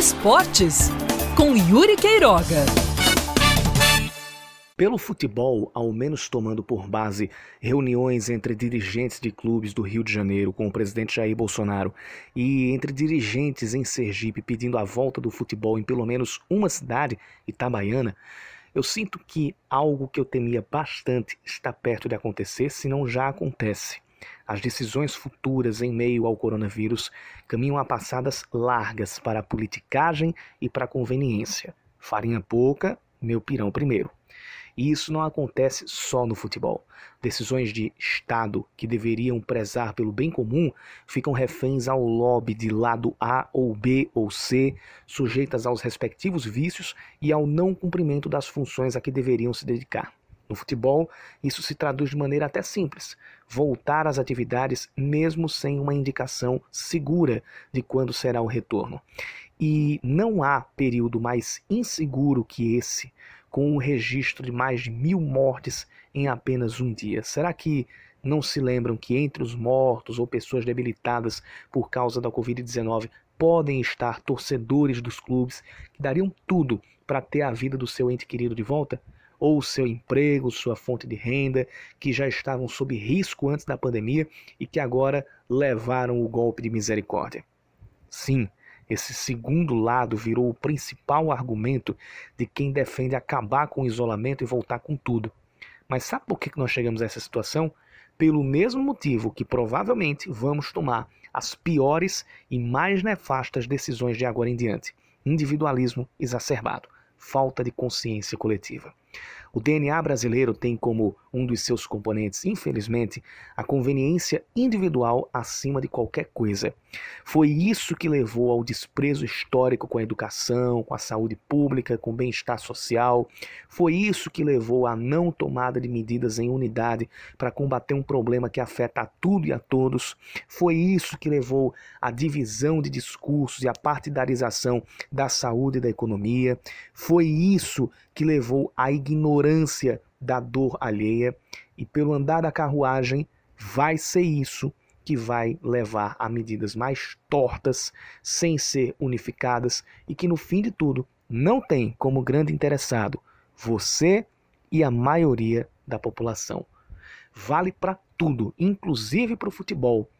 Esportes com Yuri Queiroga. Pelo futebol, ao menos tomando por base reuniões entre dirigentes de clubes do Rio de Janeiro com o presidente Jair Bolsonaro e entre dirigentes em Sergipe pedindo a volta do futebol em pelo menos uma cidade, Itabaiana, eu sinto que algo que eu temia bastante está perto de acontecer, se não já acontece. As decisões futuras em meio ao coronavírus caminham a passadas largas para a politicagem e para a conveniência. Farinha pouca, meu pirão primeiro. E isso não acontece só no futebol. Decisões de Estado que deveriam prezar pelo bem comum ficam reféns ao lobby de lado A ou B ou C, sujeitas aos respectivos vícios e ao não cumprimento das funções a que deveriam se dedicar. No futebol, isso se traduz de maneira até simples: voltar às atividades mesmo sem uma indicação segura de quando será o retorno. E não há período mais inseguro que esse, com o registro de mais de mil mortes em apenas um dia. Será que não se lembram que entre os mortos ou pessoas debilitadas por causa da Covid-19 podem estar torcedores dos clubes que dariam tudo para ter a vida do seu ente querido de volta? Ou seu emprego, sua fonte de renda, que já estavam sob risco antes da pandemia e que agora levaram o golpe de misericórdia. Sim, esse segundo lado virou o principal argumento de quem defende acabar com o isolamento e voltar com tudo. Mas sabe por que nós chegamos a essa situação? Pelo mesmo motivo que provavelmente vamos tomar as piores e mais nefastas decisões de agora em diante: individualismo exacerbado, falta de consciência coletiva. O DNA brasileiro tem como um dos seus componentes, infelizmente, a conveniência individual acima de qualquer coisa. Foi isso que levou ao desprezo histórico com a educação, com a saúde pública, com o bem-estar social. Foi isso que levou à não tomada de medidas em unidade para combater um problema que afeta a tudo e a todos. Foi isso que levou à divisão de discursos e à partidarização da saúde e da economia. Foi isso que levou à ignorância da dor alheia, e pelo andar da carruagem, vai ser isso que vai levar a medidas mais tortas, sem ser unificadas e que no fim de tudo não tem como grande interessado você e a maioria da população. Vale para tudo, inclusive para o futebol.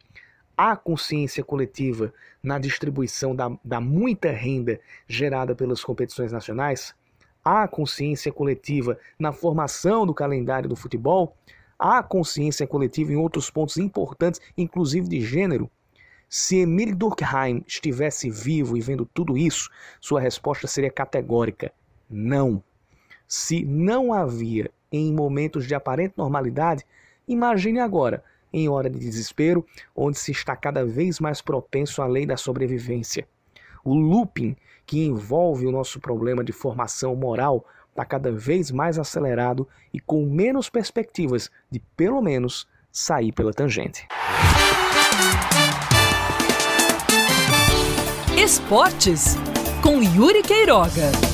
Há consciência coletiva na distribuição da, da muita renda gerada pelas competições nacionais? Há consciência coletiva na formação do calendário do futebol? Há consciência coletiva em outros pontos importantes, inclusive de gênero? Se Emile Durkheim estivesse vivo e vendo tudo isso, sua resposta seria categórica: não. Se não havia em momentos de aparente normalidade, imagine agora, em hora de desespero, onde se está cada vez mais propenso à lei da sobrevivência. O looping que envolve o nosso problema de formação moral está cada vez mais acelerado e com menos perspectivas de, pelo menos, sair pela tangente. Esportes com Yuri Queiroga.